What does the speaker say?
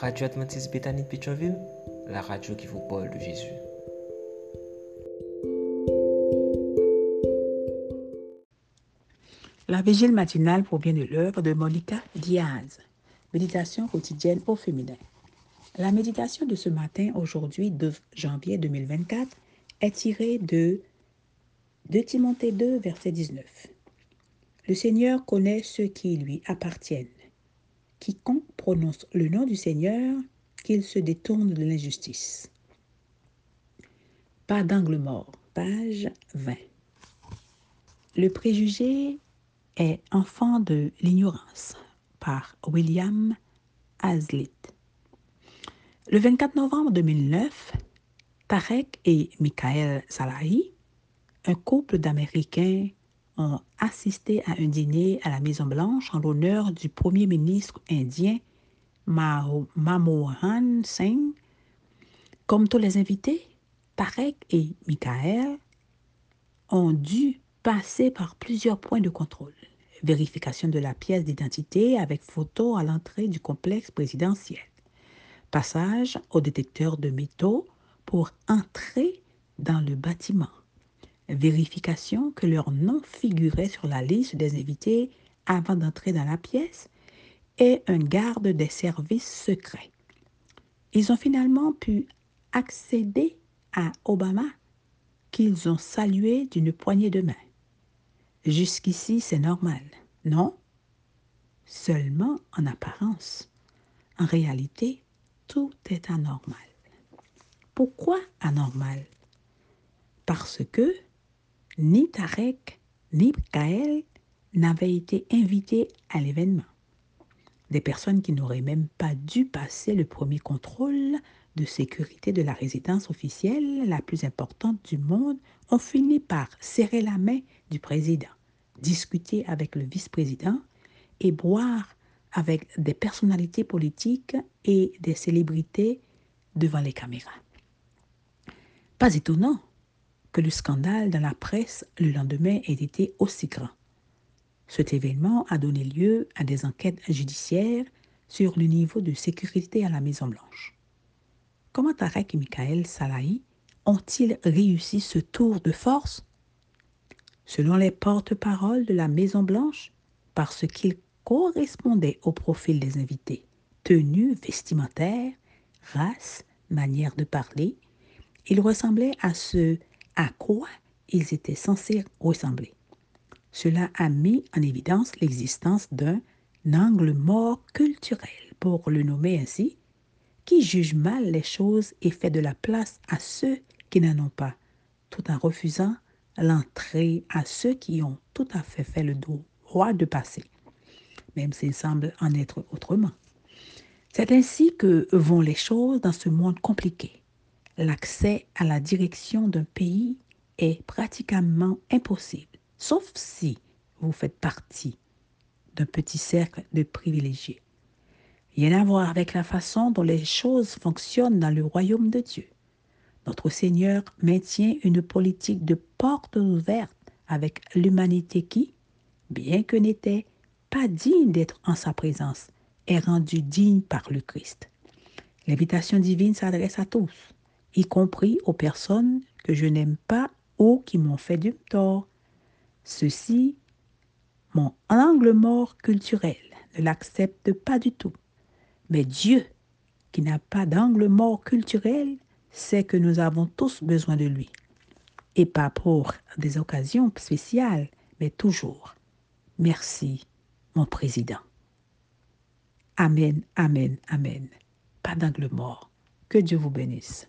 Radio Adventiste Bethany de Pétionville, la radio qui vous parle de Jésus. La vigile matinale provient de l'œuvre de Monica Diaz, Méditation quotidienne au féminin. La méditation de ce matin, aujourd'hui 2 janvier 2024, est tirée de 2 Timothée 2, verset 19. Le Seigneur connaît ceux qui lui appartiennent. Quiconque prononce le nom du Seigneur, qu'il se détourne de l'injustice. Pas d'angle mort, page 20. Le préjugé est enfant de l'ignorance par William Hazlitt. Le 24 novembre 2009, Tarek et Michael Salahi, un couple d'Américains, assisté à un dîner à la Maison-Blanche en l'honneur du premier ministre indien Manmohan Singh. Comme tous les invités, Tarek et Michael ont dû passer par plusieurs points de contrôle. Vérification de la pièce d'identité avec photo à l'entrée du complexe présidentiel passage au détecteur de métaux pour entrer dans le bâtiment. Vérification que leur nom figurait sur la liste des invités avant d'entrer dans la pièce et un garde des services secrets. Ils ont finalement pu accéder à Obama qu'ils ont salué d'une poignée de main. Jusqu'ici, c'est normal, non? Seulement en apparence. En réalité, tout est anormal. Pourquoi anormal? Parce que ni Tarek ni Kael n'avaient été invités à l'événement. Des personnes qui n'auraient même pas dû passer le premier contrôle de sécurité de la résidence officielle la plus importante du monde ont fini par serrer la main du président, discuter avec le vice-président et boire avec des personnalités politiques et des célébrités devant les caméras. Pas étonnant que le scandale dans la presse le lendemain ait été aussi grand. Cet événement a donné lieu à des enquêtes judiciaires sur le niveau de sécurité à la Maison-Blanche. Comment Tarek et Michael Salahi ont-ils réussi ce tour de force? Selon les porte-paroles de la Maison-Blanche, parce qu'ils correspondait au profil des invités. Tenue vestimentaire, race, manière de parler, ils ressemblaient à ce à quoi ils étaient censés ressembler. Cela a mis en évidence l'existence d'un angle mort culturel, pour le nommer ainsi, qui juge mal les choses et fait de la place à ceux qui n'en ont pas, tout en refusant l'entrée à ceux qui ont tout à fait fait le droit de passer même s'il semble en être autrement. C'est ainsi que vont les choses dans ce monde compliqué. L'accès à la direction d'un pays est pratiquement impossible, sauf si vous faites partie d'un petit cercle de privilégiés. Rien à voir avec la façon dont les choses fonctionnent dans le royaume de Dieu. Notre Seigneur maintient une politique de portes ouvertes avec l'humanité qui, bien que n'était pas digne d'être en sa présence est rendu digne par le Christ. L'invitation divine s'adresse à tous, y compris aux personnes que je n'aime pas ou qui m'ont fait du tort. Ceci, mon angle mort culturel ne l'accepte pas du tout. Mais Dieu, qui n'a pas d'angle mort culturel, sait que nous avons tous besoin de lui. Et pas pour des occasions spéciales, mais toujours. Merci mon président. Amen, amen, amen. Pas d'angle mort. Que Dieu vous bénisse.